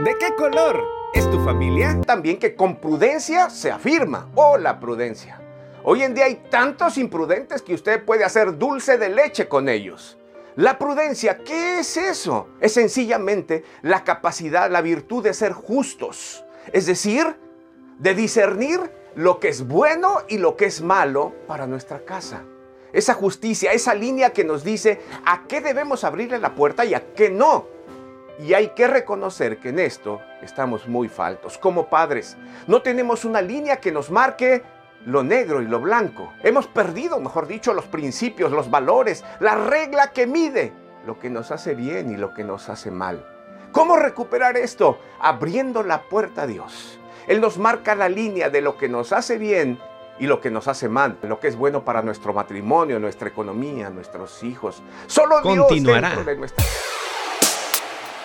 ¿De qué color es tu familia? También que con prudencia se afirma, o la prudencia. Hoy en día hay tantos imprudentes que usted puede hacer dulce de leche con ellos. La prudencia, ¿qué es eso? Es sencillamente la capacidad, la virtud de ser justos. Es decir, de discernir lo que es bueno y lo que es malo para nuestra casa. Esa justicia, esa línea que nos dice a qué debemos abrirle la puerta y a qué no. Y hay que reconocer que en esto estamos muy faltos. Como padres, no tenemos una línea que nos marque lo negro y lo blanco. Hemos perdido, mejor dicho, los principios, los valores, la regla que mide lo que nos hace bien y lo que nos hace mal. ¿Cómo recuperar esto? Abriendo la puerta a Dios. Él nos marca la línea de lo que nos hace bien y lo que nos hace mal, lo que es bueno para nuestro matrimonio, nuestra economía, nuestros hijos. Solo Dios Continuará. dentro de nuestra